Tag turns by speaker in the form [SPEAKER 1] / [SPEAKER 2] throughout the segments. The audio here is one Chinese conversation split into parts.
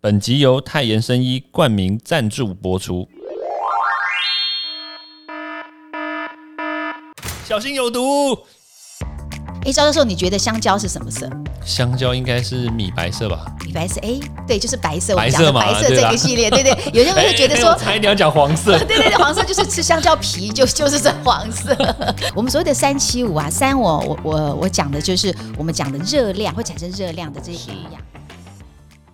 [SPEAKER 1] 本集由泰妍生医冠名赞助播出。小心有毒！
[SPEAKER 2] 哎，赵教授，你觉得香蕉是什么色？
[SPEAKER 1] 香蕉应该是米白色吧？
[SPEAKER 2] 米白色，哎，对，就是白色。
[SPEAKER 1] 白色嘛，
[SPEAKER 2] 白色这个系列，对对。有些人会 觉得说，
[SPEAKER 1] 猜你要讲黄色。
[SPEAKER 2] 对对对，黄色就是吃香蕉皮，就 就是这黄色。我们所谓的三七五啊，三我我我我讲的就是我们讲的热量会产生热量的这些营养。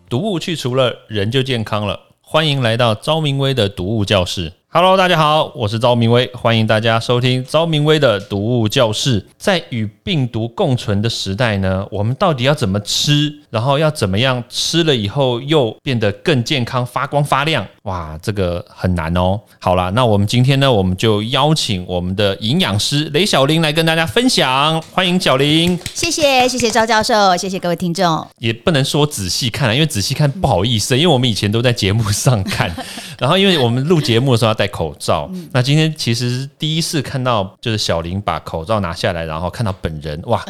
[SPEAKER 1] 毒物去除了，人就健康了。欢迎来到昭明威的毒物教室。Hello，大家好，我是昭明威，欢迎大家收听昭明威的毒物教室。在与病毒共存的时代呢，我们到底要怎么吃？然后要怎么样吃了以后又变得更健康、发光发亮？哇，这个很难哦。好啦，那我们今天呢，我们就邀请我们的营养师雷小玲来跟大家分享。欢迎小玲，
[SPEAKER 2] 谢谢谢谢赵教授，谢谢各位听众。
[SPEAKER 1] 也不能说仔细看，因为仔细看不好意思，因为我们以前都在节目上看，然后因为我们录节目的时候要戴口罩。那今天其实第一次看到，就是小林把口罩拿下来，然后看到本人，哇，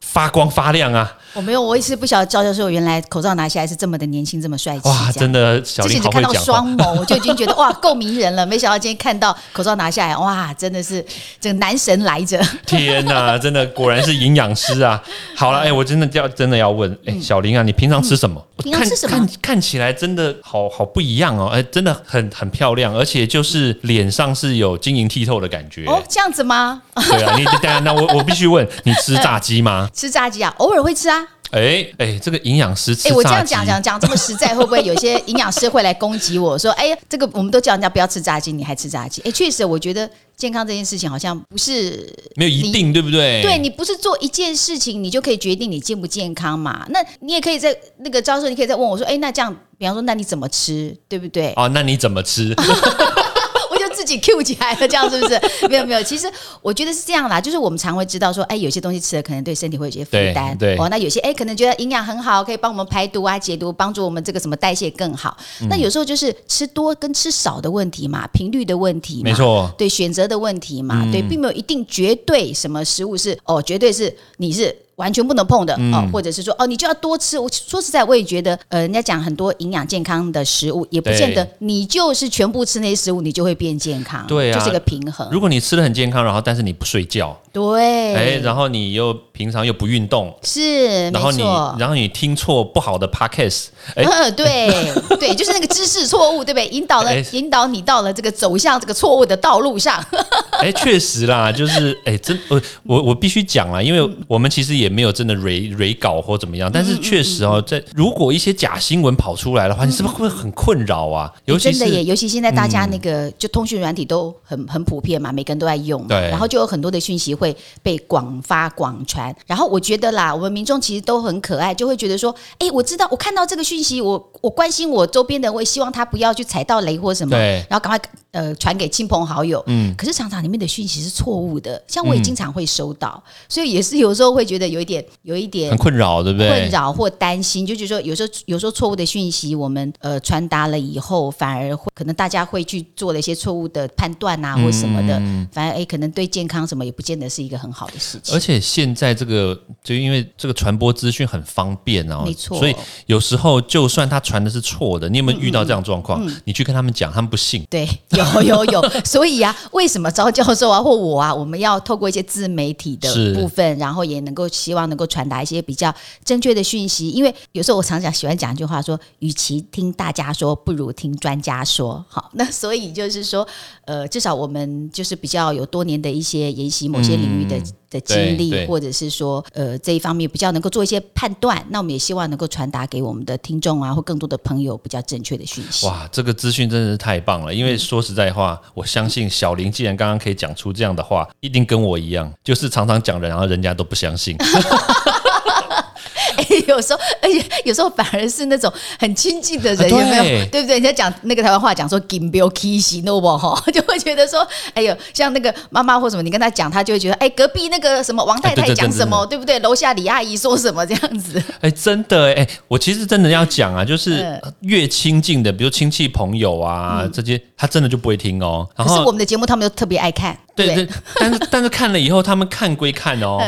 [SPEAKER 1] 发光发亮啊！
[SPEAKER 2] 我没有，我一直不晓得赵教授原来口罩拿下来是这么的年轻，这么帅气。哇，
[SPEAKER 1] 真的，小林好
[SPEAKER 2] 看到双眸，我就已经觉得哇，够迷人了。没想到今天看到口罩拿下来，哇，真的是这个男神来着！
[SPEAKER 1] 天哪，真的果然是营养师啊！好了，哎，我真的要真的要问，哎，小林啊，你平常吃什么？
[SPEAKER 2] 平常吃什么？看
[SPEAKER 1] 看起来真的好好不一样哦，哎，真的很很漂亮，而且就是脸上是有晶莹剔透的感觉。
[SPEAKER 2] 哦，这样子吗？
[SPEAKER 1] 对啊，你等下，那我我必须问你吃炸鸡吗？
[SPEAKER 2] 吃炸鸡啊，偶尔会吃啊。
[SPEAKER 1] 哎哎，这个营养师吃
[SPEAKER 2] 哎，我这样讲讲讲这么实在，会不会有些 营养师会来攻击我说，哎呀，这个我们都叫人家不要吃炸鸡，你还吃炸鸡？哎，确实，我觉得健康这件事情好像不是
[SPEAKER 1] 没有一定，对不对？
[SPEAKER 2] 对你不是做一件事情，你就可以决定你健不健康嘛？那你也可以在那个教授，你可以再问我说，哎，那这样，比方说，那你怎么吃，对不对？
[SPEAKER 1] 哦，那你怎么吃？
[SPEAKER 2] 自己 Q 起来了，这样是不是？没有没有，其实我觉得是这样啦，就是我们常会知道说，哎，有些东西吃了可能对身体会有些负担，
[SPEAKER 1] 对哦。
[SPEAKER 2] 那有些哎，可能觉得营养很好，可以帮我们排毒啊、解毒，帮助我们这个什么代谢更好。那有时候就是吃多跟吃少的问题嘛，频率的问题，
[SPEAKER 1] 没错，
[SPEAKER 2] 对选择的问题嘛，对，并没有一定绝对什么食物是哦，绝对是你是。完全不能碰的哦，或者是说哦，你就要多吃。我说实在，我也觉得，呃，人家讲很多营养健康的食物，也不见得你就是全部吃那些食物，你就会变健康。
[SPEAKER 1] 对啊，
[SPEAKER 2] 就是一个平衡。
[SPEAKER 1] 如果你吃的很健康，然后但是你不睡觉，
[SPEAKER 2] 对，
[SPEAKER 1] 哎，然后你又平常又不运动，
[SPEAKER 2] 是，
[SPEAKER 1] 然后你然后你听错不好的 podcast，哎，
[SPEAKER 2] 对 对，就是那个知识错误，对不对？引导了引导你到了这个走向这个错误的道路上。
[SPEAKER 1] 哎，确实啦，就是哎，真我我我必须讲啦，因为我们其实也。没有真的蕊蕊稿或怎么样，但是确实哦，在如果一些假新闻跑出来的话，你是不是会很困扰啊？
[SPEAKER 2] 尤其真的耶，尤其现在大家那个就通讯软体都很很普遍嘛，每个人都在用，
[SPEAKER 1] 对，
[SPEAKER 2] 然后就有很多的讯息会被广发广传。然后我觉得啦，我们民众其实都很可爱，就会觉得说，哎，我知道，我看到这个讯息，我我关心我周边的，我也希望他不要去踩到雷或什么，
[SPEAKER 1] 对，
[SPEAKER 2] 然后赶快呃传给亲朋好友。嗯，可是常常里面的讯息是错误的，像我也经常会收到，所以也是有时候会觉得。有一点，有一点
[SPEAKER 1] 很困扰，对不对？
[SPEAKER 2] 困扰或担心，就觉得说，有时候有时候错误的讯息，我们呃传达了以后，反而会可能大家会去做了一些错误的判断啊，或什么的，反而哎，可能对健康什么也不见得是一个很好的事情。
[SPEAKER 1] 而且现在这个，就因为这个传播资讯很方便哦，
[SPEAKER 2] 没错，
[SPEAKER 1] 所以有时候就算他传的是错的，你有没有遇到这样状况？你去跟他们讲，他们不信。
[SPEAKER 2] 对，有有有。所以啊，为什么招教授啊或我啊，我们要透过一些自媒体的部分，然后也能够。希望能够传达一些比较正确的讯息，因为有时候我常常喜欢讲一句话，说：“与其听大家说，不如听专家说。”好，那所以就是说，呃，至少我们就是比较有多年的一些研习某些领域的的经历，或者是说，呃，这一方面比较能够做一些判断。那我们也希望能够传达给我们的听众啊，或更多的朋友比较正确的讯息。
[SPEAKER 1] 哇，这个资讯真的是太棒了！因为说实在话，我相信小林既然刚刚可以讲出这样的话，一定跟我一样，就是常常讲人，然后人家都不相信。
[SPEAKER 2] 哎，有时候，而且有时候反而是那种很亲近的人，有没有？对不对？人家讲那个台湾话，讲说 “give me kiss”，no 不哈，就会觉得说，哎呦，像那个妈妈或什么，你跟他讲，他就会觉得，哎，隔壁那个什么王太太讲什么，对不对？楼下李阿姨说什么这样子？
[SPEAKER 1] 哎，真的哎，我其实真的要讲啊，就是越亲近的，比如亲戚朋友啊这些，他真的就不会听哦。
[SPEAKER 2] 可是我们的节目，他们都特别爱看，
[SPEAKER 1] 对对。但是但是看了以后，他们看归看哦。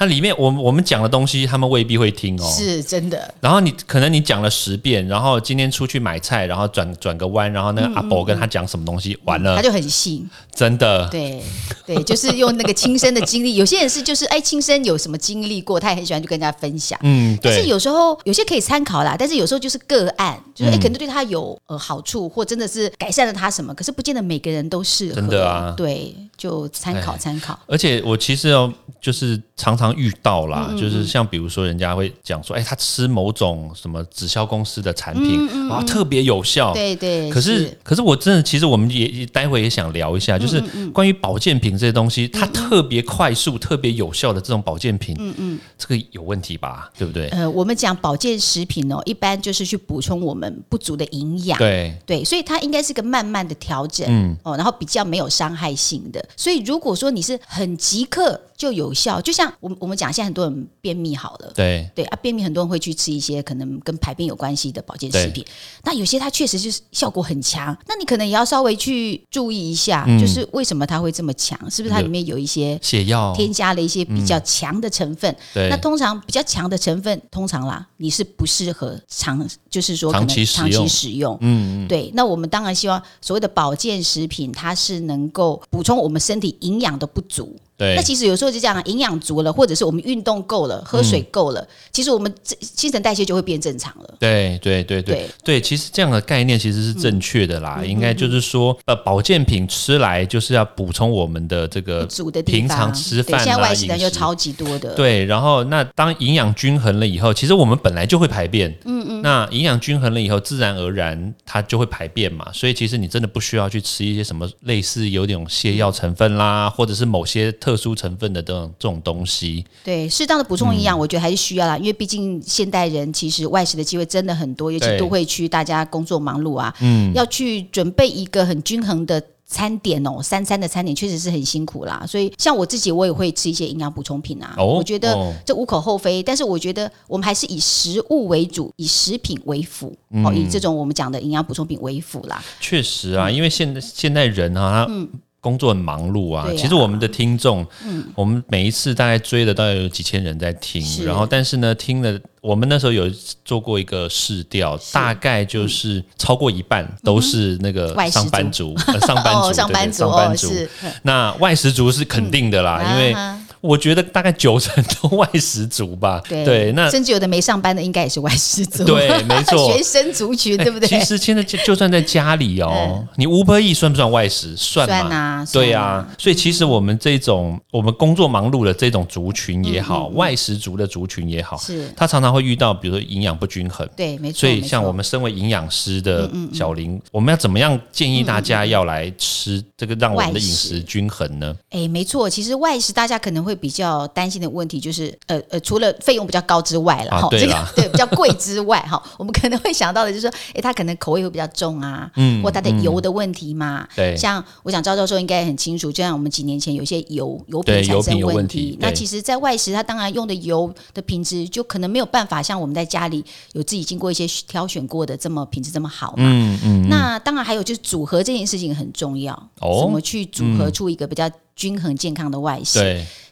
[SPEAKER 1] 它里面我们我们讲的东西，他们未必会听哦。
[SPEAKER 2] 是真的。
[SPEAKER 1] 然后你可能你讲了十遍，然后今天出去买菜，然后转转个弯，然后那个阿伯跟他讲什么东西，完了
[SPEAKER 2] 他就很信，
[SPEAKER 1] 真的。
[SPEAKER 2] 对对，就是用那个亲身的经历。有些人是就是哎，亲身有什么经历过，他也很喜欢去跟大家分享。嗯，对。但是有时候有些可以参考啦，但是有时候就是个案，就是哎，可能对他有呃好处，或真的是改善了他什么，可是不见得每个人都适合。
[SPEAKER 1] 真的啊，
[SPEAKER 2] 对，就参考参考。
[SPEAKER 1] 而且我其实哦，就是常常遇到啦，就是像比如说人家会讲说，哎，他吃某种什么直销公司的产品，然后特别有效。
[SPEAKER 2] 对对。
[SPEAKER 1] 可是可是我真的，其实我们也待会也想聊一下，就是关于保健品这些东西，它特别快速、特别有效的这种保健品，嗯嗯，这个有问题吧？对不对？
[SPEAKER 2] 呃，我们讲保健食品哦，一般就是去补充我们不足的营养。
[SPEAKER 1] 对
[SPEAKER 2] 对，所以它应该是个慢慢的调整，嗯哦，然后比较没有伤害性的。所以如果说你是很即刻。就有效，就像我们我们讲，现在很多人便秘好了，
[SPEAKER 1] 对。
[SPEAKER 2] 对啊，便秘很多人会去吃一些可能跟排便有关系的保健食品，那有些它确实就是效果很强，那你可能也要稍微去注意一下，就是为什么它会这么强，是不是它里面有一些
[SPEAKER 1] 泻药。
[SPEAKER 2] 添加了一些比较强的成分？
[SPEAKER 1] 对，
[SPEAKER 2] 那通常比较强的成分，通常啦，你是不适合长，就是说
[SPEAKER 1] 长期
[SPEAKER 2] 长期使用，嗯嗯，对。那我们当然希望所谓的保健食品，它是能够补充我们身体营养的不足。那其实有时候就这样，营养足了，或者是我们运动够了，喝水够了，其实我们新陈代谢就会变正常了。
[SPEAKER 1] 对对对对对，其实这样的概念其实是正确的啦。应该就是说，呃，保健品吃来就是要补充我们的这个平常吃饭
[SPEAKER 2] 啊，
[SPEAKER 1] 饮
[SPEAKER 2] 食超级多的。
[SPEAKER 1] 对，然后那当营养均衡了以后，其实我们本来就会排便。嗯嗯。那营养均衡了以后，自然而然它就会排便嘛。所以其实你真的不需要去吃一些什么类似有点泻药成分啦，或者是某些特殊成分的。这种这种东西，
[SPEAKER 2] 对适当的补充营养，我觉得还是需要啦。因为毕竟现代人其实外食的机会真的很多，尤其都会区，大家工作忙碌啊，嗯，要去准备一个很均衡的餐点哦，三餐的餐点确实是很辛苦啦。所以像我自己，我也会吃一些营养补充品啊。我觉得这无可厚非，但是我觉得我们还是以食物为主，以食品为辅哦，以这种我们讲的营养补充品为辅啦。
[SPEAKER 1] 确实啊，因为现在现代人啊，他。工作很忙碌啊，其实我们的听众，我们每一次大概追的大概有几千人在听，然后但是呢，听了我们那时候有做过一个试调，大概就是超过一半都是那个上班族，上班族，
[SPEAKER 2] 上班族，
[SPEAKER 1] 上班族。那外食族是肯定的啦，因为。我觉得大概九成都外食族吧，对，那
[SPEAKER 2] 甚至有的没上班的应该也是外食族，
[SPEAKER 1] 对，没错，
[SPEAKER 2] 学生族群，对不对？
[SPEAKER 1] 其实现在就就算在家里哦，你五百亿算不算外食？算
[SPEAKER 2] 嘛，
[SPEAKER 1] 对啊。所以其实我们这种我们工作忙碌的这种族群也好，外食族的族群也好，
[SPEAKER 2] 是，
[SPEAKER 1] 他常常会遇到，比如说营养不均衡，
[SPEAKER 2] 对，没错。
[SPEAKER 1] 所以像我们身为营养师的小林，我们要怎么样建议大家要来吃这个，让我们的饮食均衡呢？
[SPEAKER 2] 哎，没错，其实外食大家可能会比较担。心的问题就是，呃呃，除了费用比较高之外了，哈，
[SPEAKER 1] 这
[SPEAKER 2] 个对比较贵之外，哈，我们可能会想到的就是说，哎，它可能口味会比较重啊，嗯，或它的油的问题嘛，
[SPEAKER 1] 对，
[SPEAKER 2] 像我想赵教授应该很清楚，就像我们几年前有些油油品产生问题，那其实，在外食它当然用的油的品质就可能没有办法像我们在家里有自己经过一些挑选过的这么品质这么好嘛，嗯嗯，那当然还有就是组合这件事情很重要，哦，怎么去组合出一个比较。均衡健康的外食，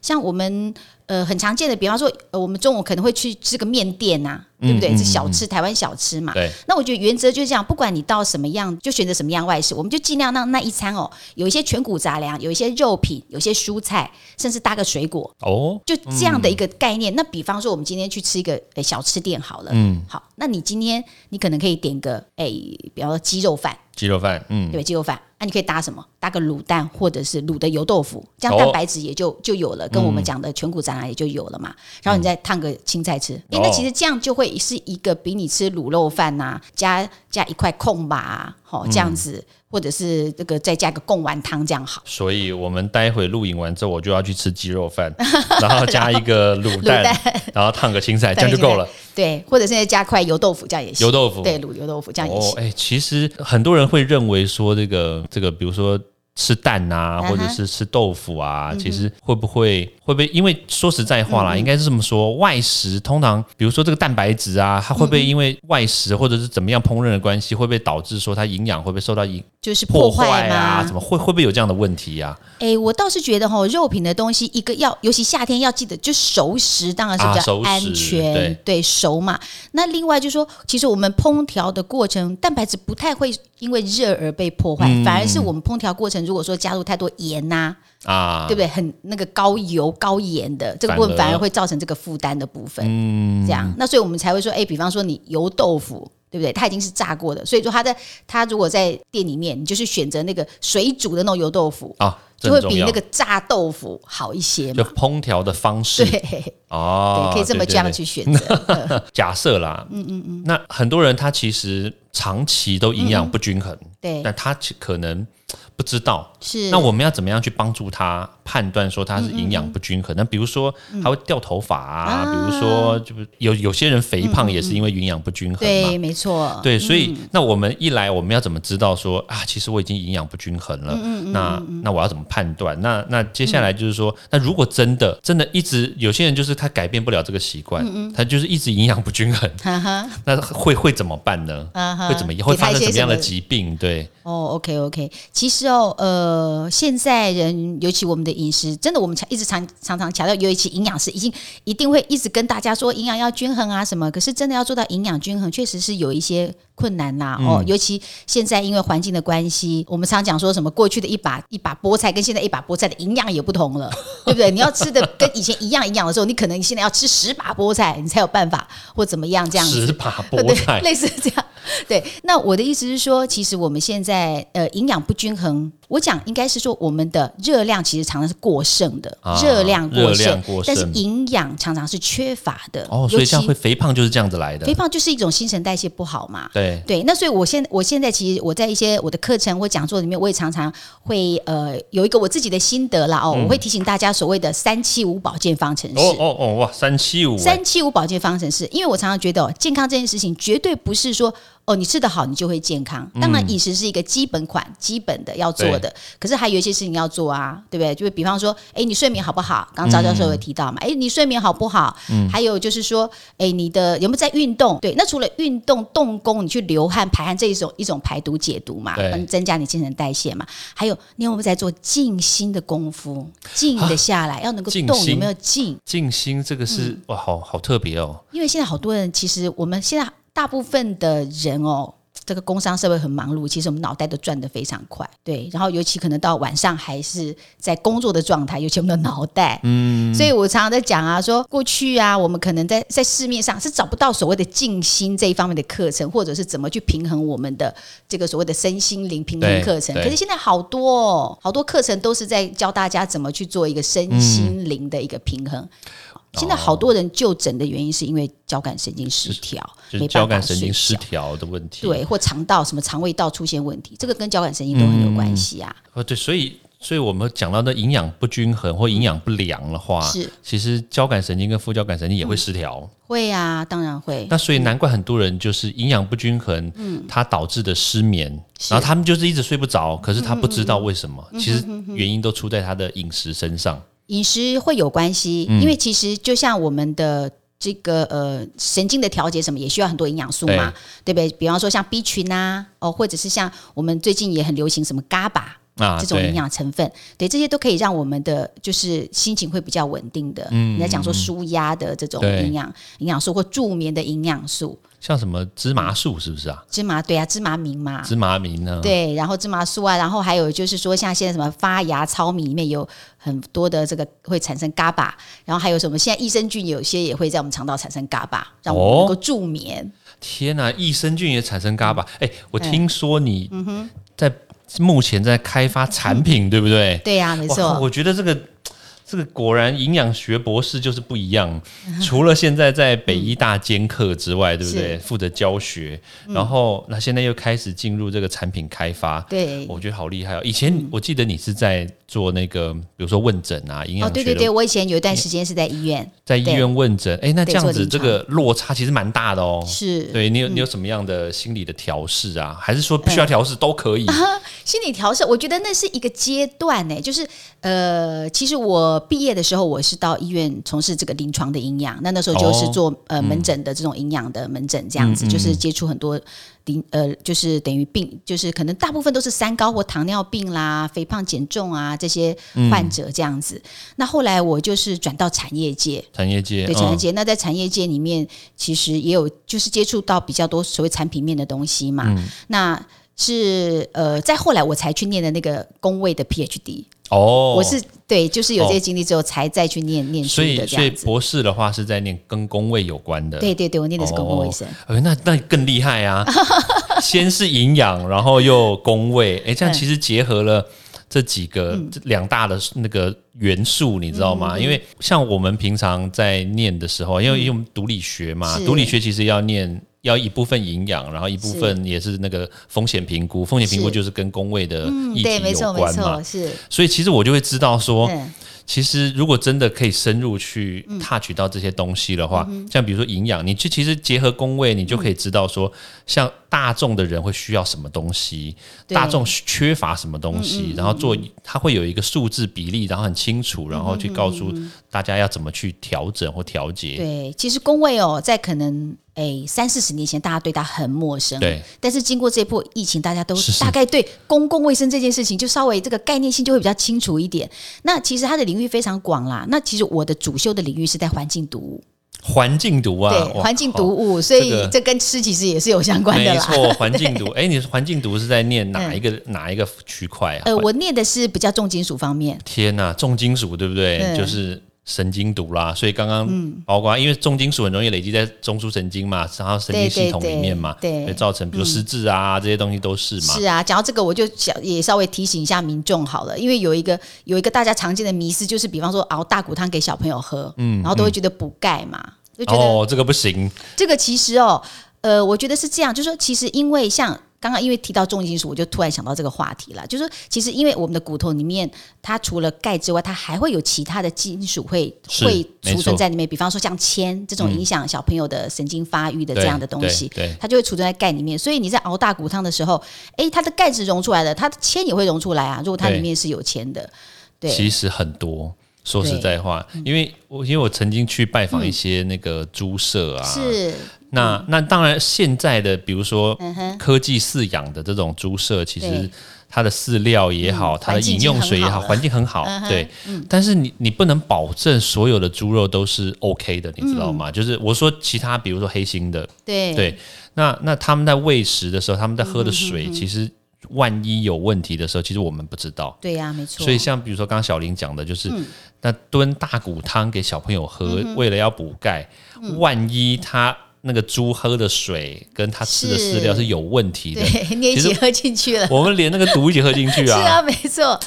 [SPEAKER 2] 像我们呃很常见的，比方说，呃，我们中午可能会去吃个面店呐，对不对？是小吃，台湾小吃嘛。
[SPEAKER 1] 对。
[SPEAKER 2] 那我觉得原则就是这样，不管你到什么样，就选择什么样外食，我们就尽量让那一餐哦，有一些全谷杂粮，有一些肉品，有些蔬菜，甚至搭个水果哦，就这样的一个概念。那比方说，我们今天去吃一个诶小吃店好了，嗯，好，那你今天你可能可以点个诶，比方说鸡肉饭。
[SPEAKER 1] 鸡肉饭，嗯，
[SPEAKER 2] 对，鸡肉饭，那你可以搭什么？搭个卤蛋，或者是卤的油豆腐，这样蛋白质也就就有了，跟我们讲的全谷杂粮也就有了嘛。然后你再烫个青菜吃，因为其实这样就会是一个比你吃卤肉饭呐，加加一块空吧，好这样子。或者是这个再加个贡丸汤这样好，
[SPEAKER 1] 所以我们待会录影完之后，我就要去吃鸡肉饭，然后加一个卤蛋，然后烫个青菜，这样就够了。
[SPEAKER 2] 对，或者现在加块油豆腐这样也行。
[SPEAKER 1] 油豆腐，
[SPEAKER 2] 对，卤油豆腐这样也行。
[SPEAKER 1] 哎，其实很多人会认为说这个这个，比如说。吃蛋啊，或者是吃豆腐啊，其实会不会会不会？因为说实在话啦，应该是这么说，外食通常，比如说这个蛋白质啊，它会不会因为外食或者是怎么样烹饪的关系，会不会导致说它营养会不会受到影
[SPEAKER 2] 就是破坏
[SPEAKER 1] 啊？怎么会会不会有这样的问题呀？
[SPEAKER 2] 哎，我倒是觉得哈，肉品的东西一个要，尤其夏天要记得，就熟食当然是比较安全，对熟嘛。那另外就是说，其实我们烹调的过程，蛋白质不太会因为热而被破坏，反而是我们烹调过程。如果说加入太多盐呐，啊，对不对？很那个高油高盐的这个部分，反而会造成这个负担的部分。嗯，这样，那所以我们才会说，哎，比方说你油豆腐，对不对？它已经是炸过的，所以说它在它如果在店里面，你就是选择那个水煮的那种油豆腐啊，就会比那个炸豆腐好一些。
[SPEAKER 1] 就烹调的方式，
[SPEAKER 2] 对，哦，可以这么这样去选择。
[SPEAKER 1] 假设啦，嗯嗯嗯，那很多人他其实长期都营养不均衡，
[SPEAKER 2] 对，
[SPEAKER 1] 但他可能。不知道
[SPEAKER 2] 是。
[SPEAKER 1] 那我们要怎么样去帮助他判断说他是营养不均衡？那比如说他会掉头发啊，比如说就有有些人肥胖也是因为营养不均衡嘛。
[SPEAKER 2] 对，没错，
[SPEAKER 1] 对，所以那我们一来我们要怎么知道说啊，其实我已经营养不均衡了？那那我要怎么判断？那那接下来就是说，那如果真的真的一直有些人就是他改变不了这个习惯，他就是一直营养不均衡，那会会怎么办呢？会怎么会发生什么样的疾病？对，
[SPEAKER 2] 哦，OK OK，其实。哦，呃，现在人尤其我们的饮食，真的我们常一直常常常强调，尤其营养师已经一定会一直跟大家说营养要均衡啊什么。可是真的要做到营养均衡，确实是有一些困难呐。哦，尤其现在因为环境的关系，我们常讲说什么过去的一把一把菠菜跟现在一把菠菜的营养也不同了，对不对？你要吃的跟以前一样营养的时候，你可能现在要吃十把菠菜，你才有办法或怎么样这样
[SPEAKER 1] 子。十把菠菜，
[SPEAKER 2] 类似这样。对，那我的意思是说，其实我们现在呃营养不均衡，我讲应该是说我们的热量其实常常是过剩的，热量过剩，但是营养常常是缺乏的。
[SPEAKER 1] 哦，所以像会肥胖就是这样子来的。
[SPEAKER 2] 肥胖就是一种新陈代谢不好嘛。
[SPEAKER 1] 对
[SPEAKER 2] 对，那所以我现我现在其实我在一些我的课程或讲座里面，我也常常会呃有一个我自己的心得啦哦，我会提醒大家所谓的三七五保健方程式。
[SPEAKER 1] 哦哦哦哇，三七五，
[SPEAKER 2] 三七五保健方程式，因为我常常觉得哦健康这件事情绝对不是说。哦，你吃得好，你就会健康。当然，饮食是一个基本款、基本的要做的。可是还有一些事情要做啊，对不对？就是比方说，哎，你睡眠好不好？刚刚赵教授有提到嘛，哎，你睡眠好不好？嗯。还有就是说，哎，你的有没有在运动？对，那除了运动、动功，你去流汗、排汗这一种一种排毒解毒嘛，嗯，增加你新陈代谢嘛。还有，你有没有在做静心的功夫？静的下来，要能够动，有没有静？
[SPEAKER 1] 静心这个是哇，好好特别哦。
[SPEAKER 2] 因为现在好多人，其实我们现在。大部分的人哦，这个工商社会很忙碌，其实我们脑袋都转得非常快，对。然后尤其可能到晚上还是在工作的状态，尤其我们的脑袋，嗯。所以我常常在讲啊，说过去啊，我们可能在在市面上是找不到所谓的静心这一方面的课程，或者是怎么去平衡我们的这个所谓的身心灵平衡课程。可是现在好多好多课程都是在教大家怎么去做一个身心灵的一个平衡。现在好多人就诊的原因是因为交感神经失调，
[SPEAKER 1] 就是交感神经失调的问题，
[SPEAKER 2] 对，或肠道什么肠胃道出现问题，这个跟交感神经都很有关系啊。
[SPEAKER 1] 哦，对，所以所以我们讲到的营养不均衡或营养不良的话，
[SPEAKER 2] 是
[SPEAKER 1] 其实交感神经跟副交感神经也会失调，
[SPEAKER 2] 会啊，当然会。
[SPEAKER 1] 那所以难怪很多人就是营养不均衡，嗯，它导致的失眠，然后他们就是一直睡不着，可是他不知道为什么，其实原因都出在他的饮食身上。
[SPEAKER 2] 饮食会有关系，因为其实就像我们的这个呃神经的调节什么，也需要很多营养素嘛，对不对？比方说像 B 群啊，哦，或者是像我们最近也很流行什么 GABA 啊这种营养成分，对这些都可以让我们的就是心情会比较稳定的。嗯，你在讲说舒压的这种营养营养素或助眠的营养素。
[SPEAKER 1] 像什么芝麻素是不是啊？
[SPEAKER 2] 芝麻对啊，芝麻明嘛。
[SPEAKER 1] 芝麻明呢？
[SPEAKER 2] 对，然后芝麻素啊，然后还有就是说，像现在什么发芽糙米里面有很多的这个会产生嘎巴，然后还有什么现在益生菌有些也会在我们肠道产生嘎巴，让我们能够助眠。
[SPEAKER 1] 天哪，益生菌也产生嘎巴？哎，我听说你在目前在开发产品，对不对？
[SPEAKER 2] 对呀，没错。
[SPEAKER 1] 我觉得这个。这个果然营养学博士就是不一样。除了现在在北医大兼课之外，对不对？负责教学，然后那现在又开始进入这个产品开发。
[SPEAKER 2] 对，
[SPEAKER 1] 我觉得好厉害哦。以前我记得你是在做那个，比如说问诊啊，营养学。哦，
[SPEAKER 2] 对对对，我以前有一段时间是在医院，
[SPEAKER 1] 在医院问诊。哎，那这样子这个落差其实蛮大的哦。
[SPEAKER 2] 是，
[SPEAKER 1] 对你有你有什么样的心理的调试啊？还是说不需要调试都可以？
[SPEAKER 2] 心理调试，我觉得那是一个阶段呢。就是呃，其实我毕业的时候，我是到医院从事这个临床的营养，那那时候就是做呃门诊的这种营养的门诊，这样子就是接触很多临呃，就是等于病，就是可能大部分都是三高或糖尿病啦、肥胖减重啊这些患者这样子。那后来我就是转到产业界，
[SPEAKER 1] 产业界
[SPEAKER 2] 对产业界。那在产业界里面，其实也有就是接触到比较多所谓产品面的东西嘛。那是呃，在后来我才去念的那个工位的 PhD
[SPEAKER 1] 哦，
[SPEAKER 2] 我是对，就是有这些经历之后才再去念念书
[SPEAKER 1] 的所以博士的话是在念跟工位有关的。
[SPEAKER 2] 对对对，我念的是公共卫生。
[SPEAKER 1] 呃，那那更厉害啊！先是营养，然后又工位，哎，这样其实结合了这几个两大的那个元素，你知道吗？因为像我们平常在念的时候，因为用读理学嘛，读理学其实要念。要一部分营养，然后一部分也是那个风险评估。风险评估就是跟工位的议题有关嘛。
[SPEAKER 2] 是，
[SPEAKER 1] 所以其实我就会知道说。其实，如果真的可以深入去踏取到这些东西的话，像比如说营养，你去其实结合工位，你就可以知道说，像大众的人会需要什么东西，大众缺乏什么东西，然后做它会有一个数字比例，然后很清楚，然后去告诉大家要怎么去调整或调节。
[SPEAKER 2] 对，其实工位哦，在可能诶三四十年前，大家对它很陌生，
[SPEAKER 1] 对。
[SPEAKER 2] 但是经过这波疫情，大家都大概对公共卫生这件事情就稍微这个概念性就会比较清楚一点。那其实它的领域非常广啦。那其实我的主修的领域是在环境毒物，
[SPEAKER 1] 环境毒啊，
[SPEAKER 2] 对，环境毒物，所以这跟吃其实也是有相关的
[SPEAKER 1] 啦。没错，环境毒。哎，你环境毒是在念哪一个哪一个区块啊？
[SPEAKER 2] 呃，我念的是比较重金属方面。
[SPEAKER 1] 天哪，重金属对不对？就是。神经毒啦，所以刚刚包括因为重金属很容易累积在中枢神经嘛，然后神经系统里面嘛，会造成比如失智啊这些东西都是嘛。
[SPEAKER 2] 是啊，讲到这个我就想也稍微提醒一下民众好了，因为有一个有一个大家常见的迷思，就是比方说熬大骨汤给小朋友喝，嗯，然后都会觉得补钙嘛，就觉得
[SPEAKER 1] 哦这个不行。
[SPEAKER 2] 这个其实哦，呃，我觉得是这样，就是说其实因为像。刚刚因为提到重金属，我就突然想到这个话题了。就是说，其实因为我们的骨头里面，它除了钙之外，它还会有其他的金属会会储存在里面。比方说像铅这种影响小朋友的神经发育的这样的东西，它就会储存在钙里面。所以你在熬大骨汤的时候，哎，它的钙质溶出来了，它的铅也会溶出来啊。如果它里面是有铅的，对，
[SPEAKER 1] 其实很多。说实在话，因为我因为我曾经去拜访一些那个猪舍啊，
[SPEAKER 2] 是
[SPEAKER 1] 那那当然现在的比如说科技饲养的这种猪舍，其实它的饲料也好，它的饮用水也好，环境很好，对。但是你你不能保证所有的猪肉都是 OK 的，你知道吗？就是我说其他比如说黑心的，
[SPEAKER 2] 对。
[SPEAKER 1] 对，那那他们在喂食的时候，他们在喝的水其实。万一有问题的时候，其实我们不知道。
[SPEAKER 2] 对呀，没错。
[SPEAKER 1] 所以像比如说刚刚小林讲的，就是那炖大骨汤给小朋友喝，为了要补钙，万一他那个猪喝的水跟它吃的饲料是有问题的，
[SPEAKER 2] 你一起喝进去了，
[SPEAKER 1] 我们连那个毒一起喝进去啊。
[SPEAKER 2] 是啊，没错。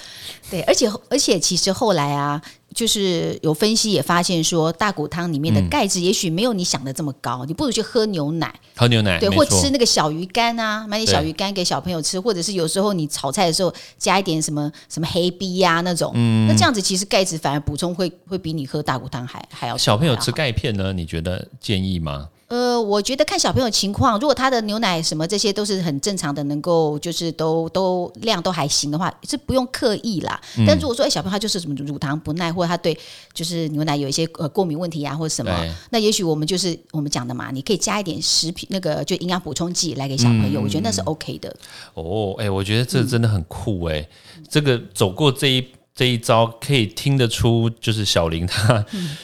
[SPEAKER 2] 对，而且而且其实后来啊。就是有分析也发现说，大骨汤里面的钙质也许没有你想的这么高，你不如去喝牛奶，
[SPEAKER 1] 喝牛奶，
[SPEAKER 2] 对，或吃那个小鱼干啊，买点小鱼干给小朋友吃，或者是有时候你炒菜的时候加一点什么什么黑逼呀那种，嗯那这样子其实钙质反而补充会会比你喝大骨汤还还要。
[SPEAKER 1] 小朋友吃钙片呢？你觉得建议吗？
[SPEAKER 2] 呃，我觉得看小朋友情况，如果他的牛奶什么这些都是很正常的，能够就是都都量都还行的话，是不用刻意啦。但如果说哎小朋友他就是什么乳糖不耐，或者他对就是牛奶有一些呃过敏问题啊，或者什么，那也许我们就是我们讲的嘛，你可以加一点食品那个就营养补充剂来给小朋友，我觉得那是 OK 的。
[SPEAKER 1] 哦，哎，我觉得这真的很酷哎，这个走过这一。这一招可以听得出，就是小林他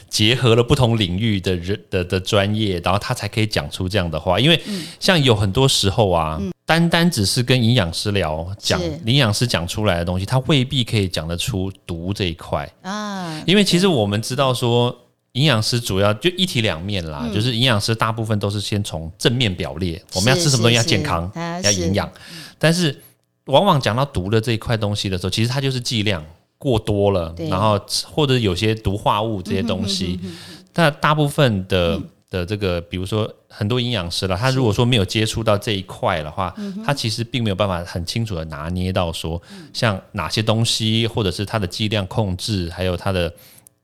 [SPEAKER 1] 结合了不同领域的人的的专业，然后他才可以讲出这样的话。因为像有很多时候啊，单单只是跟营养师聊讲，营养师讲出来的东西，他未必可以讲得出毒这一块。啊。因为其实我们知道说，营养师主要就一体两面啦，就是营养师大部分都是先从正面表列，我们要吃什么东西要健康，要营养，但是往往讲到毒的这一块东西的时候，其实它就是剂量。过多了，然后或者有些毒化物这些东西，但大部分的的这个，比如说很多营养师了，他如果说没有接触到这一块的话，他其实并没有办法很清楚的拿捏到说，像哪些东西，或者是它的剂量控制，还有它的。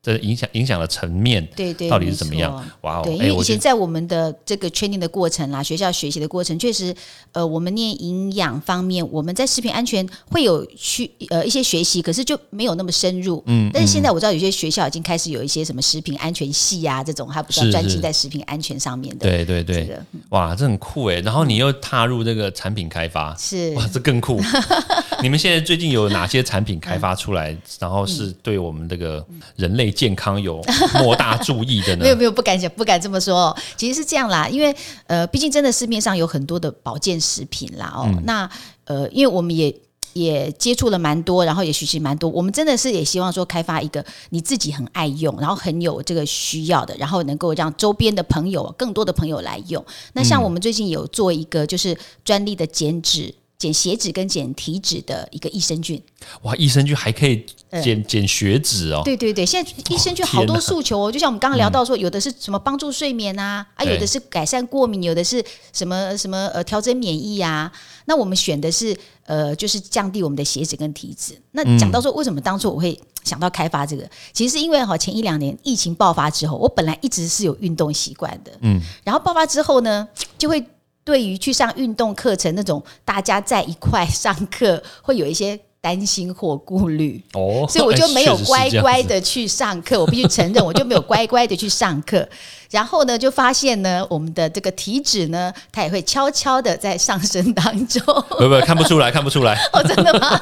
[SPEAKER 1] 这影响影响的层面，
[SPEAKER 2] 对对，
[SPEAKER 1] 到底是怎么样？
[SPEAKER 2] 哇哦！对，因为以前在我们的这个 training 的过程啦，学校学习的过程，确实，呃，我们念营养方面，我们在食品安全会有去呃一些学习，可是就没有那么深入。嗯。但是现在我知道有些学校已经开始有一些什么食品安全系啊，这种还比较专精在食品安全上面的。
[SPEAKER 1] 对对对。哇，这很酷哎！然后你又踏入这个产品开发，
[SPEAKER 2] 是
[SPEAKER 1] 哇，这更酷。你们现在最近有哪些产品开发出来，然后是对我们这个人类？健康有 莫大注意的呢？
[SPEAKER 2] 没有没有，不敢讲，不敢这么说。其实是这样啦，因为呃，毕竟真的市面上有很多的保健食品啦哦。那呃，因为我们也也接触了蛮多，然后也学习蛮多。我们真的是也希望说开发一个你自己很爱用，然后很有这个需要的，然后能够让周边的朋友更多的朋友来用。那像我们最近有做一个就是专利的减脂。减血脂跟减体脂的一个益生菌，
[SPEAKER 1] 哇！益生菌还可以减减血脂哦。
[SPEAKER 2] 对对对，现在益生菌好多诉求哦，就像我们刚刚聊到说，有的是什么帮助睡眠啊，啊，有的是改善过敏，有的是什么什么呃调整免疫呀。那我们选的是呃，就是降低我们的血脂跟体脂。那讲到说，为什么当初我会想到开发这个？其实是因为哈，前一两年疫情爆发之后，我本来一直是有运动习惯的，嗯，然后爆发之后呢，就会。对于去上运动课程那种大家在一块上课，会有一些担心或顾虑哦，所以我就没有乖乖的去上课。我必须承认，我就没有乖乖的去上课。然后呢，就发现呢，我们的这个体脂呢，它也会悄悄的在上升当中。
[SPEAKER 1] 不不，看不出来，看不出来。
[SPEAKER 2] 哦，真的吗？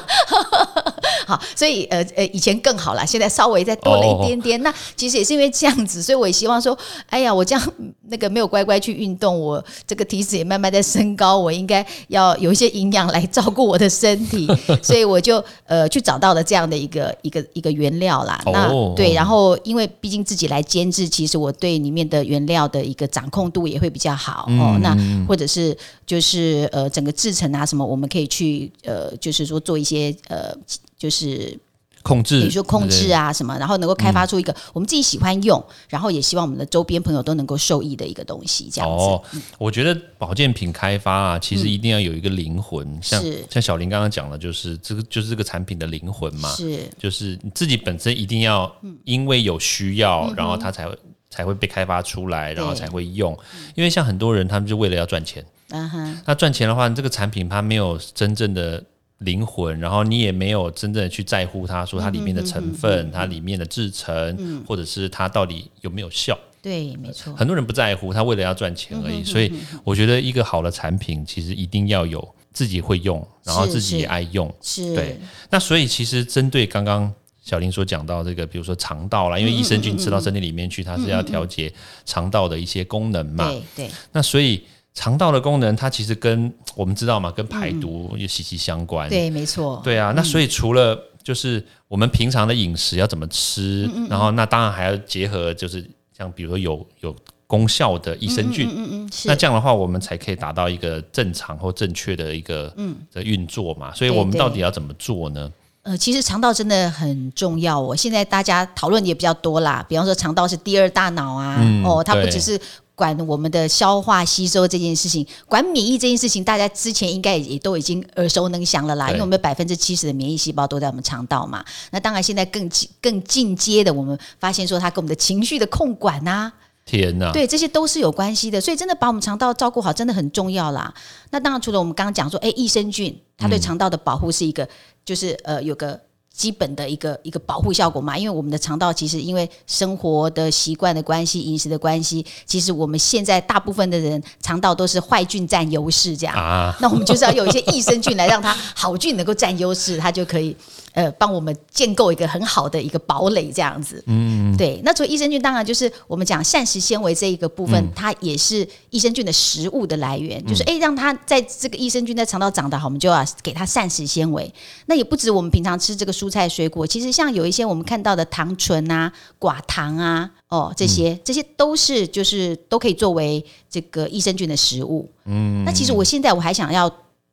[SPEAKER 2] 好，所以呃呃，以前更好了，现在稍微再多了一点点。那其实也是因为这样子，所以我也希望说，哎呀，我这样那个没有乖乖去运动，我这个体脂也慢慢在升高，我应该要有一些营养来照顾我的身体。所以我就呃去找到了这样的一个一个一个原料啦。那对，然后因为毕竟自己来监制，其实我对里面的原料的一个掌控度也会比较好哦。那或者是就是呃整个制成啊什么，我们可以去呃就是说做一些呃。就是
[SPEAKER 1] 控制，
[SPEAKER 2] 比如说控制啊什么，然后能够开发出一个我们自己喜欢用，然后也希望我们的周边朋友都能够受益的一个东西，这样子。哦，
[SPEAKER 1] 我觉得保健品开发啊，其实一定要有一个灵魂，像像小林刚刚讲的，就是这个就是这个产品的灵魂嘛，
[SPEAKER 2] 是，
[SPEAKER 1] 就是你自己本身一定要因为有需要，然后它才会才会被开发出来，然后才会用。因为像很多人，他们就为了要赚钱，嗯哼，那赚钱的话，这个产品它没有真正的。灵魂，然后你也没有真正的去在乎它，说它里面的成分、它里面的制成，或者是它到底有没有效？
[SPEAKER 2] 对，没错。
[SPEAKER 1] 很多人不在乎，他为了要赚钱而已。所以我觉得一个好的产品，其实一定要有自己会用，然后自己也爱用。
[SPEAKER 2] 是。
[SPEAKER 1] 对。那所以其实针对刚刚小林所讲到这个，比如说肠道啦，因为益生菌吃到身体里面去，它是要调节肠道的一些功能嘛。
[SPEAKER 2] 对对。
[SPEAKER 1] 那所以。肠道的功能，它其实跟我们知道嘛，跟排毒也息息相关。
[SPEAKER 2] 对，没错。
[SPEAKER 1] 对啊，那所以除了就是我们平常的饮食要怎么吃，然后那当然还要结合，就是像比如说有有功效的益生菌。嗯嗯。那这样的话，我们才可以达到一个正常或正确的一个嗯的运作嘛。所以我们到底要怎么做呢？
[SPEAKER 2] 呃，其实肠道真的很重要哦。现在大家讨论也比较多啦，比方说肠道是第二大脑啊，哦，它不只是。管我们的消化吸收这件事情，管免疫这件事情，大家之前应该也都已经耳熟能详了啦。因为我们百分之七十的免疫细胞都在我们肠道嘛。那当然，现在更进更进阶的，我们发现说它跟我们的情绪的控管呐，
[SPEAKER 1] 天呐，
[SPEAKER 2] 对，这些都是有关系的。所以真的把我们肠道照顾好，真的很重要啦。那当然，除了我们刚刚讲说，哎，益生菌它对肠道的保护是一个，就是呃，有个。基本的一个一个保护效果嘛，因为我们的肠道其实因为生活的习惯的关系、饮食的关系，其实我们现在大部分的人肠道都是坏菌占优势这样。啊，那我们就是要有一些益生菌来让它好菌能够占优势，它就可以。呃，帮我们建构一个很好的一个堡垒，这样子。嗯，对。那除了益生菌，当然就是我们讲膳食纤维这一个部分，它也是益生菌的食物的来源。就是哎，让它在这个益生菌在肠道长得好，我们就要给它膳食纤维。那也不止我们平常吃这个蔬菜水果，其实像有一些我们看到的糖醇啊、寡糖啊，哦，这些这些都是就是都可以作为这个益生菌的食物。嗯，那其实我现在我还想要。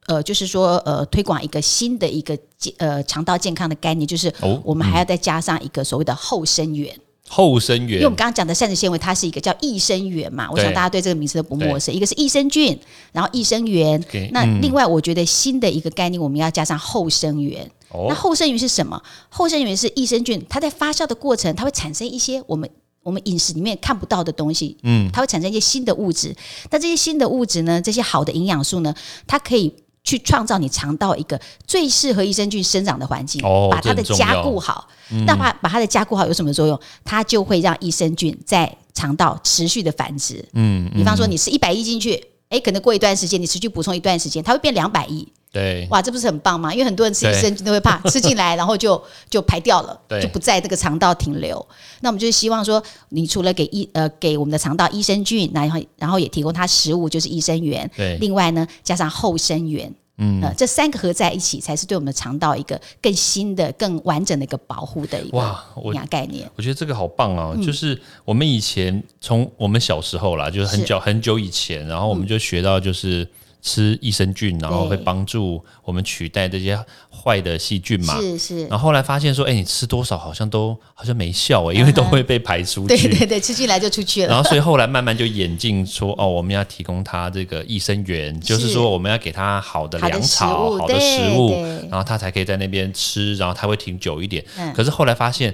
[SPEAKER 2] 呃，就是说呃，推广一个新的一个健呃肠道健康的概念，就是我们还要再加上一个所谓的后生元。
[SPEAKER 1] 后生元，
[SPEAKER 2] 因为我们刚刚讲的膳食纤维，它是一个叫益生元嘛，我想大家对这个名词都不陌生。一个是益生菌，然后益生元。那另外，我觉得新的一个概念，我们要加上后生元。那后生元是什么？后生元是益生菌，它在发酵的过程，它会产生一些我们我们饮食里面看不到的东西。嗯，它会产生一些新的物质。那这些新的物质呢？这些好的营养素呢？它可以。去创造你肠道一个最适合益生菌生长的环境，把它的加固好。那把把它的加固好有什么作用？它就会让益生菌在肠道持续的繁殖。嗯，比方说你是一百亿进去，哎，可能过一段时间你持续补充一段时间，它会变两百亿。
[SPEAKER 1] 对，
[SPEAKER 2] 哇，这不是很棒吗？因为很多人吃益生菌都会怕吃进来，然后就就排掉了，就不在这个肠道停留。那我们就是希望说，你除了给益呃给我们的肠道益生菌，然后然后也提供它食物，就是益生元。
[SPEAKER 1] 对，
[SPEAKER 2] 另外呢，加上后生元，嗯，这三个合在一起，才是对我们的肠道一个更新的、更完整的一个保护的一个营养概念。
[SPEAKER 1] 我觉得这个好棒啊！就是我们以前从我们小时候啦，就是很久很久以前，然后我们就学到就是。吃益生菌，然后会帮助我们取代这些坏的细菌嘛？
[SPEAKER 2] 是是。
[SPEAKER 1] 然后后来发现说，哎，你吃多少好像都好像没效哎，因为都会被排出去。
[SPEAKER 2] 对 对对，吃进来就出去了。
[SPEAKER 1] 然后所以后来慢慢就演进说，哦，我们要提供它这个益生元，就是说我们要给它好的粮草、好的食物，然后它才可以在那边吃，然后它会停久一点。可是后来发现，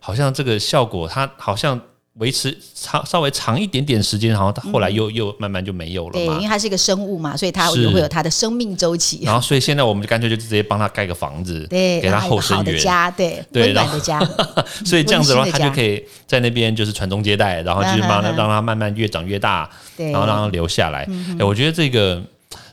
[SPEAKER 1] 好像这个效果它好像。维持长稍微长一点点时间，然后后来又又慢慢就没有了
[SPEAKER 2] 嘛。对，因为它是一个生物嘛，所以它也会有它的生命周期。
[SPEAKER 1] 然后，所以现在我们就干脆就直接帮他盖个房子，
[SPEAKER 2] 对，
[SPEAKER 1] 给他后生
[SPEAKER 2] 源家，对，温暖的家。
[SPEAKER 1] 所以这样子的话，他就可以在那边就是传宗接代，然后就是帮他让它慢慢越长越大，然后让它留下来。哎，我觉得这个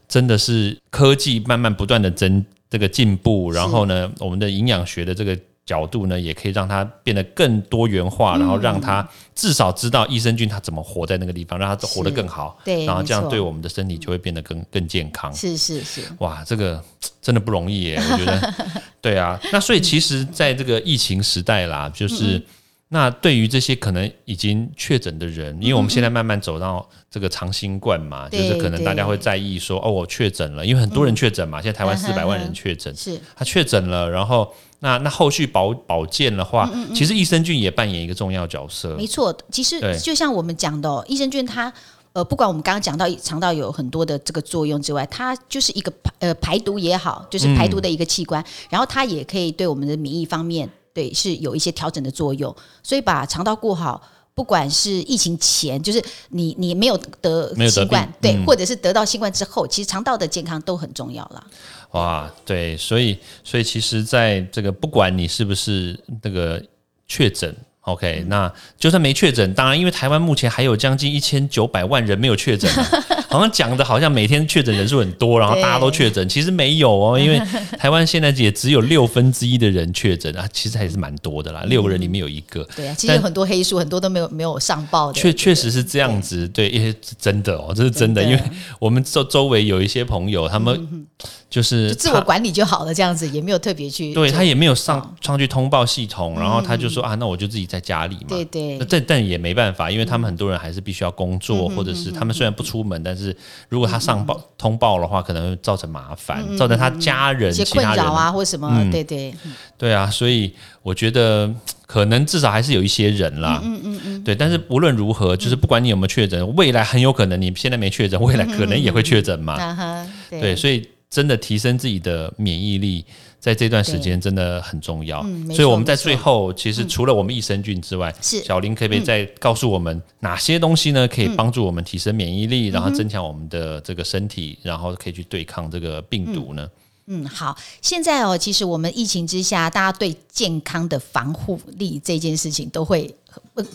[SPEAKER 1] 真的是科技慢慢不断的增这个进步，然后呢，我们的营养学的这个。角度呢，也可以让它变得更多元化，然后让它至少知道益生菌它怎么活在那个地方，让它活得更好。
[SPEAKER 2] 对，
[SPEAKER 1] 然后这样对我们的身体就会变得更更健康。
[SPEAKER 2] 是是是，
[SPEAKER 1] 哇，这个真的不容易耶，我觉得。对啊，那所以其实在这个疫情时代啦，就是那对于这些可能已经确诊的人，因为我们现在慢慢走到这个长新冠嘛，就是可能大家会在意说，哦，我确诊了，因为很多人确诊嘛，现在台湾四百万人确诊，
[SPEAKER 2] 是。
[SPEAKER 1] 他确诊了，然后。那那后续保保健的话，其实益生菌也扮演一个重要角色。
[SPEAKER 2] 没错，其实就像我们讲的，益生菌它呃，不管我们刚刚讲到肠道有很多的这个作用之外，它就是一个排呃排毒也好，就是排毒的一个器官，然后它也可以对我们的免疫方面对是有一些调整的作用。所以把肠道顾好，不管是疫情前，就是你你没有得新冠，对，或者是得到新冠之后，其实肠道的健康都很重要了。
[SPEAKER 1] 哇，对，所以，所以其实，在这个不管你是不是那个确诊，OK，那就算没确诊，当然，因为台湾目前还有将近一千九百万人没有确诊，好像讲的好像每天确诊人数很多，然后大家都确诊，其实没有哦，因为台湾现在也只有六分之一的人确诊啊，其实还是蛮多的啦，六个人里面有一个，
[SPEAKER 2] 对啊，其实有很多黑数，很多都没有没有上报的，
[SPEAKER 1] 确确实是这样子，对，因为真的哦，这是真的，因为我们周周围有一些朋友，他们。就是
[SPEAKER 2] 自我管理就好了，这样子也没有特别去。
[SPEAKER 1] 对他也没有上上去通报系统，然后他就说啊，那我就自己在家里嘛。
[SPEAKER 2] 对对。
[SPEAKER 1] 但但也没办法，因为他们很多人还是必须要工作，或者是他们虽然不出门，但是如果他上报通报的话，可能会造成麻烦，造成他家人
[SPEAKER 2] 一些困扰啊，或什么。对对。
[SPEAKER 1] 对啊，所以我觉得可能至少还是有一些人啦。嗯嗯嗯。对，但是无论如何，就是不管你有没有确诊，未来很有可能你现在没确诊，未来可能也会确诊嘛。对，所以。真的提升自己的免疫力，在这段时间真的很重要。所以我们在最后，其实除了我们益生菌之外，小林可以再告诉我们哪些东西呢？可以帮助我们提升免疫力，然后增强我们的这个身体，然后可以去对抗这个病毒呢？
[SPEAKER 2] 嗯，好。现在哦，其实我们疫情之下，大家对健康的防护力这件事情都会。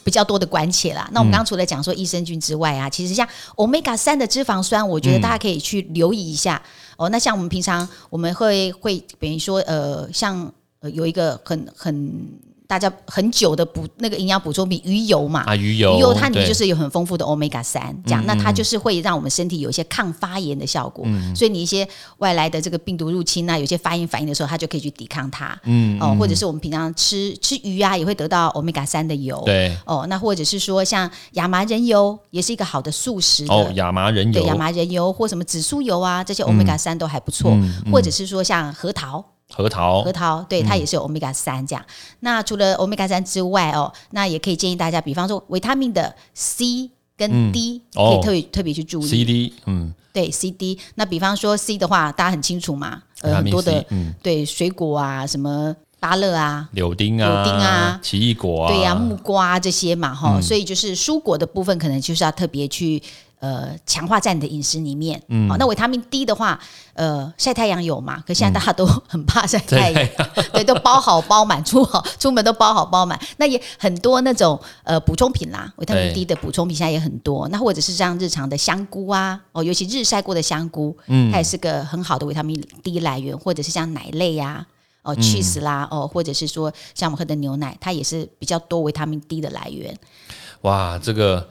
[SPEAKER 2] 比较多的关切啦。那我们刚刚除了讲说益生菌之外啊，其实像 omega 三的脂肪酸，我觉得大家可以去留意一下哦。那像我们平常我们会会，比如说呃，像有一个很很大家很久的补那个营养补充品鱼油嘛，
[SPEAKER 1] 啊，鱼油，
[SPEAKER 2] 鱼油它里面就是有很丰富的 omega 三，这样，那它就是会让我们身体有一些抗发炎的效果，所以你一些外来的这个病毒入侵啊，有些发炎反应的时候，它就可以去抵抗它，
[SPEAKER 1] 嗯
[SPEAKER 2] 哦，或者是我们平常吃吃鱼啊，也会得到 omega 三的油，
[SPEAKER 1] 对。
[SPEAKER 2] 哦，那或者是说像亚麻仁油也是一个好的素食的。
[SPEAKER 1] 哦，亚麻仁
[SPEAKER 2] 对
[SPEAKER 1] 油，
[SPEAKER 2] 亚麻仁油或什么紫苏油啊，这些 omega 三都还不错，或者是说像核桃，
[SPEAKER 1] 核桃。
[SPEAKER 2] 核，桃，对，它也是有 omega 三这样。那除了 omega 三之外哦，那也可以建议大家，比方说维他命的 C 跟 D，、
[SPEAKER 1] 哦。
[SPEAKER 2] 可以特别特别去注意。
[SPEAKER 1] CD，嗯，
[SPEAKER 2] 对 C、D，那比方说 C 的话，大家很清楚嘛，很多的对水果啊，什么芭乐啊。
[SPEAKER 1] 柳丁啊，
[SPEAKER 2] 柳丁啊
[SPEAKER 1] 奇异果啊，
[SPEAKER 2] 对呀、木瓜啊这些嘛，哈、
[SPEAKER 1] 嗯。
[SPEAKER 2] 所以就是蔬果的部分，可能就是要特别去呃强化在你的饮食里面。嗯，好，那维他命 D 的话，呃，晒太阳有嘛？可现在大家都很怕晒太阳，对，都包好包满，出好出门都包好包满。那也很多那种呃补充品啦，维他命 D 的补充品现在也很多。那或者是像日常的香菇啊，哦，尤其日晒过的香菇，嗯，它也是个很好的维他命 D 来源，或者是像奶类呀、哦，cheese 啦，哦，或者是说像我们喝的牛奶，它也是比较多维他命 D 的来源。
[SPEAKER 1] 哇，这个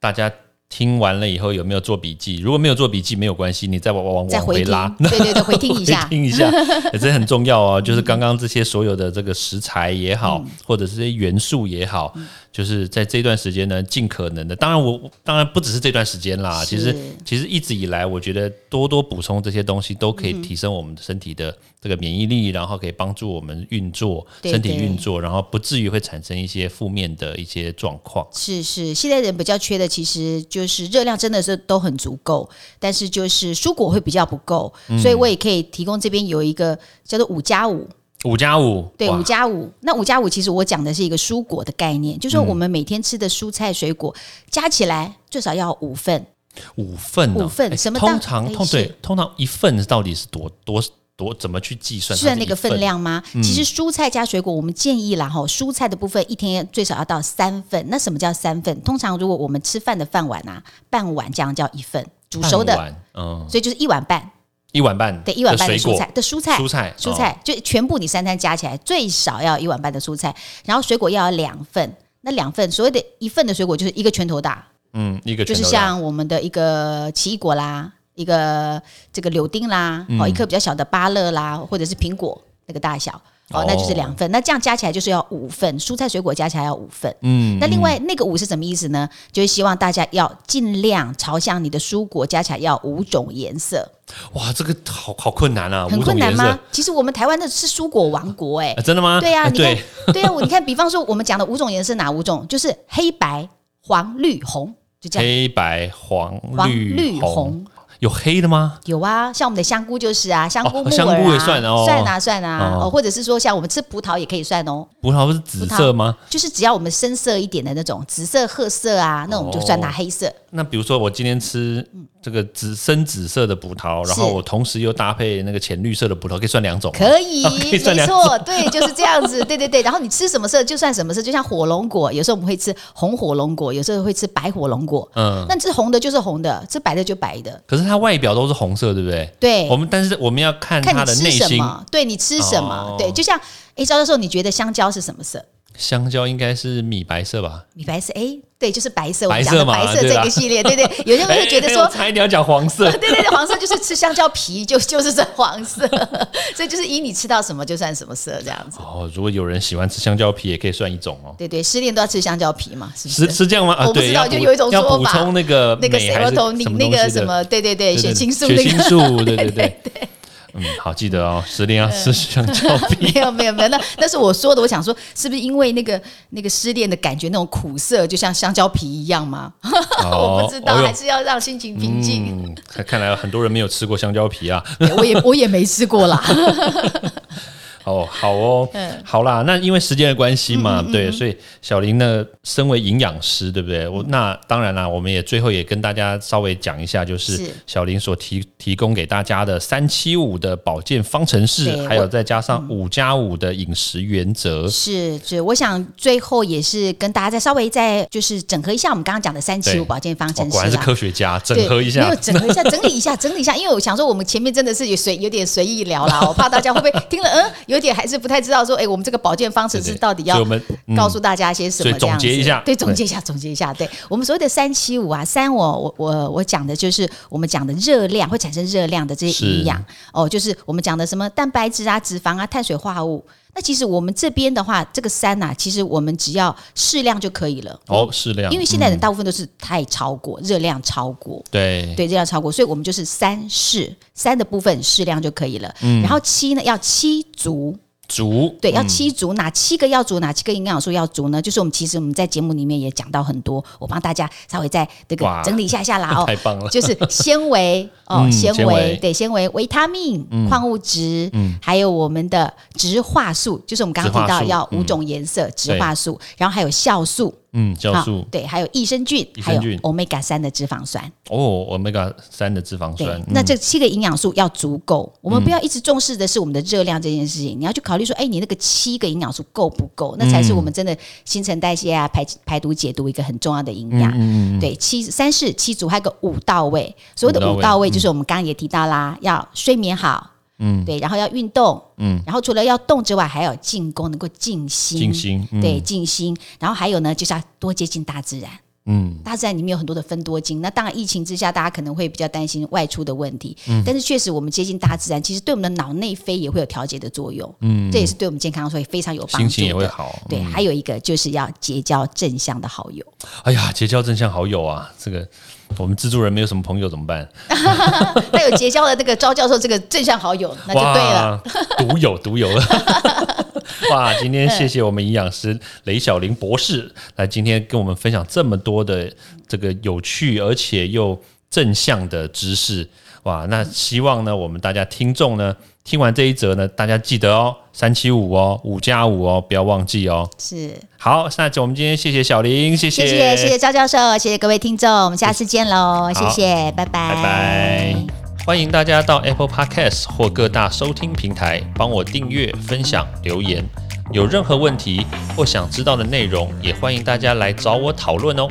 [SPEAKER 1] 大家听完了以后有没有做笔记？如果没有做笔记，没有关系，你再往往往回拉，，
[SPEAKER 2] 对对对，回听一下
[SPEAKER 1] 回。听一下，也这很重要哦。就是刚刚这些所有的这个食材也好，
[SPEAKER 2] 嗯
[SPEAKER 1] 或者是这些元素也好，就是在这段时间呢，尽可能的。当然我，当然不只是这段时间啦，其实其实一直以来，我觉得多多补充这些东西，都可以
[SPEAKER 2] 嗯
[SPEAKER 1] 提升我们的身体的这个免疫力，然后可以帮助我们运作
[SPEAKER 2] 对
[SPEAKER 1] 身体运作，然后不至于会产生一些负面的一些状况。
[SPEAKER 2] 是是，现在人比较缺的其实就是热量真的是都很足够，但是就是蔬果会比较不够，
[SPEAKER 1] 嗯
[SPEAKER 2] 所以我也可以提供这边有一个叫做五加五，
[SPEAKER 1] 五加五，
[SPEAKER 2] 对，五加五。那五加五其实我讲的是一个蔬果的概念，就是说
[SPEAKER 1] 嗯
[SPEAKER 2] 我们每天吃的蔬菜水果加起来最少要五份，
[SPEAKER 1] 五份哦，
[SPEAKER 2] 五份
[SPEAKER 1] 哎
[SPEAKER 2] 什么
[SPEAKER 1] 通常通对，通常一份到底是多多多怎么去计算？
[SPEAKER 2] 算那个分量吗？其实蔬菜加水果，我们建议啦哈，蔬菜的部分一天最少要到三份。那什么叫三份？通常如果我们吃饭的饭碗啊，半碗这样叫一份，煮熟的，
[SPEAKER 1] 嗯，
[SPEAKER 2] 所以就是一碗半，
[SPEAKER 1] 一碗半，
[SPEAKER 2] 对，一碗半的蔬菜的蔬菜。
[SPEAKER 1] 蔬菜，哦
[SPEAKER 2] 蔬菜就全部你三餐加起来最少要一碗半的蔬菜，然后水果要有两份。那两份所谓的一份的水果就是一个拳头大，
[SPEAKER 1] 嗯，一个
[SPEAKER 2] 就是像我们的一个奇异果啦，一个这个柳丁啦，
[SPEAKER 1] 嗯
[SPEAKER 2] 哦，一颗比较小的芭乐啦，或者是苹果那个大小，哦
[SPEAKER 1] 哦，
[SPEAKER 2] 那就是两份。那这样加起来就是要五份，蔬菜水果加起来要五份。
[SPEAKER 1] 嗯，
[SPEAKER 2] 那另外那个五是什么意思呢？就是希望大家要尽量朝向你的蔬果加起来要五种颜色，
[SPEAKER 1] 哇，这个好好困难啊，
[SPEAKER 2] 很困难吗？其实我们台湾的是蔬果王国哎、
[SPEAKER 1] 啊真的吗？
[SPEAKER 2] 对呀、
[SPEAKER 1] 哎
[SPEAKER 2] 你看
[SPEAKER 1] 对，，
[SPEAKER 2] 对呀、我你看，比方说我们讲的五种颜色哪五种？就是黑白黄绿红，就这样。
[SPEAKER 1] 黑白黄绿
[SPEAKER 2] 红
[SPEAKER 1] 有黑的吗？
[SPEAKER 2] 有啊，像我们的香菇就是啊，香菇木耳、啊
[SPEAKER 1] 香菇也算哦
[SPEAKER 2] 算啊算啊，
[SPEAKER 1] 哦
[SPEAKER 2] 哦，或者是说像我们吃葡萄也可以算哦，
[SPEAKER 1] 葡萄不是紫色吗？
[SPEAKER 2] 就是只要我们深色一点的那种紫色、褐色啊，那我们就算它
[SPEAKER 1] 哦
[SPEAKER 2] 黑色。
[SPEAKER 1] 那比如说我今天吃这个紫深紫色的葡萄，然后我同时又搭配那个浅绿色的葡萄，可以算两种。
[SPEAKER 2] 可以，
[SPEAKER 1] 哦 可以算两
[SPEAKER 2] 没错，对，就是这样子，对对对。然后你吃什么色就算什么色，就像火龙果，有时候我们会吃红火龙果，有时候会吃白火龙果。
[SPEAKER 1] 嗯，
[SPEAKER 2] 那吃红的就是红的，吃白的就白的。
[SPEAKER 1] 可是它外表都是红色，对不对？
[SPEAKER 2] 对，
[SPEAKER 1] 我们但是我们要看它的内心，
[SPEAKER 2] 对你吃什么，
[SPEAKER 1] 哦
[SPEAKER 2] 对，就像哎，赵教授，你觉得香蕉是什么色？
[SPEAKER 1] 香蕉应该是米白色吧？
[SPEAKER 2] 米白色，哎，对，就是白色，我
[SPEAKER 1] 白色嘛
[SPEAKER 2] 白色这个系列，对对，有些人会觉得说
[SPEAKER 1] 哎我，差一点要讲黄色。
[SPEAKER 2] 对对对，黄色就是吃香蕉皮就就是这黄色，所以就是以你吃到什么就算什么色这样子。
[SPEAKER 1] 哦，如果有人喜欢吃香蕉皮，也可以算一种哦。
[SPEAKER 2] 对对，失恋都要吃香蕉皮嘛，是
[SPEAKER 1] 是
[SPEAKER 2] 是？
[SPEAKER 1] 这样吗？啊，
[SPEAKER 2] 我不知道就有一种说法
[SPEAKER 1] 充那个
[SPEAKER 2] 那个
[SPEAKER 1] 镁还是
[SPEAKER 2] serotonin 那个什么，对对对，
[SPEAKER 1] 对对
[SPEAKER 2] 血清素
[SPEAKER 1] 血
[SPEAKER 2] 那个。
[SPEAKER 1] 清素，对对对。嗯，好，记得哦，失恋要吃香蕉皮。
[SPEAKER 2] 没有没有没有，那那是我说的。我想说，是不是因为那个那个失恋的感觉，那种苦涩，就像香蕉皮一样吗？我不知道，
[SPEAKER 1] 哦
[SPEAKER 2] 还是要让心情平静。
[SPEAKER 1] 嗯，看看来很多人没有吃过香蕉皮啊。
[SPEAKER 2] 我也我也没吃过啦。
[SPEAKER 1] 哦，好哦，
[SPEAKER 2] 嗯
[SPEAKER 1] 好啦，那因为时间的关系嘛，对，所以小林呢，身为营养师，对不对？我那当然啦，我们也最后也跟大家稍微讲一下，就是
[SPEAKER 2] 是
[SPEAKER 1] 小林所提提供给大家的三七五的保健方程式，还有再加上五加五的饮食原则。
[SPEAKER 2] 是是，我想最后也是跟大家再稍微再就是整合一下我们刚刚讲的三七五保健方
[SPEAKER 1] 哦，
[SPEAKER 2] 程式
[SPEAKER 1] 果然是。科学家，整合一下
[SPEAKER 2] 没有。整合一下，整理一下，整理一下，因为我想说，我们前面真的是有随有点随意聊啦，我怕大家会不会听了，嗯，有有点还是不太知道说，哎，我们这个保健方程式是到底要告诉大家些什么？
[SPEAKER 1] 总结一下，
[SPEAKER 2] 对，总结一下，总结一下，对我们所谓的三七五啊，三我我我我讲的就是我们讲的热量会产生热量的这些营养哦，就是我们讲的什么蛋白质啊、脂肪啊、碳水化合物。那其实我们这边的话，这个三呐，其实我们只要适量就可以了。
[SPEAKER 1] 哦，适量，
[SPEAKER 2] 因为现在人大部分都是太超过热量超过，
[SPEAKER 1] 对
[SPEAKER 2] 对，热量超过，所以我们就是三适三的部分适量就可以了。嗯，然后七呢要七足。
[SPEAKER 1] 足
[SPEAKER 2] 对，要七足，哪七个要足，哪七个营养素要足呢？就是我们其实我们在节目里面也讲到很多，我帮大家稍微再这个整理一下下啦
[SPEAKER 1] 哦，太棒了，
[SPEAKER 2] 就是纤维 哦，纤维对纤维、维他命、矿物质，嗯，还有我们的植化素，就是我们刚刚提到要五种颜色植化素，然后还有酵素。
[SPEAKER 1] 嗯，酵素
[SPEAKER 2] 对，还有益生菌，还有 omega 三的脂肪酸
[SPEAKER 1] 哦，omega 三的脂肪酸。
[SPEAKER 2] 那这七个营养素要足够，我们不要一直重视的是我们的热量这件事情，你要去考虑说，哎，你那个七个营养素够不够？那才是我们真的新陈代谢啊、排排毒解毒一个很重要的营养。对，七三是七组，还有个五到位。所谓的五到位，就是我们刚刚也提到啦，要睡眠好。嗯，对，然后要运动，嗯，然后除了要动之外，还要进攻，能够静心，
[SPEAKER 1] 静心，
[SPEAKER 2] 对，静心。然后还有呢，就是要多接近大自然，嗯，大自然里面有很多的分多精。那当然，疫情之下，大家可能会比较担心外出的问题，嗯，但是确实，我们接近大自然，其实对我们的脑内啡也会有调节的作用，嗯，这也是对我们健康所以非常有帮助，
[SPEAKER 1] 心情也会好。
[SPEAKER 2] 对，还有一个就是要结交正向的好友。
[SPEAKER 1] 哎呀，结交正向好友啊，这个。我们蜘蛛人没有什么朋友怎么办？
[SPEAKER 2] 他有结交了这个招教授这个正向好友，那就对了，
[SPEAKER 1] 独有独有了。哇，今天谢谢我们营养师雷小林博士来今天跟我们分享这么多的这个有趣而且又正向的知识。哇，那希望呢，我们大家听众呢。听完这一则呢，大家记得哦，三七五哦，五加五哦，不要忘记哦。
[SPEAKER 2] 是，
[SPEAKER 1] 好，那我们今天谢谢小林，谢谢，
[SPEAKER 2] 谢谢，谢谢赵教授，谢谢各位听众，我们下次见喽，谢谢，拜拜，
[SPEAKER 1] 拜拜。欢迎大家到 Apple Podcast 或各大收听平台帮我订阅、分享、留言。有任何问题或想知道的内容，也欢迎大家来找我讨论哦。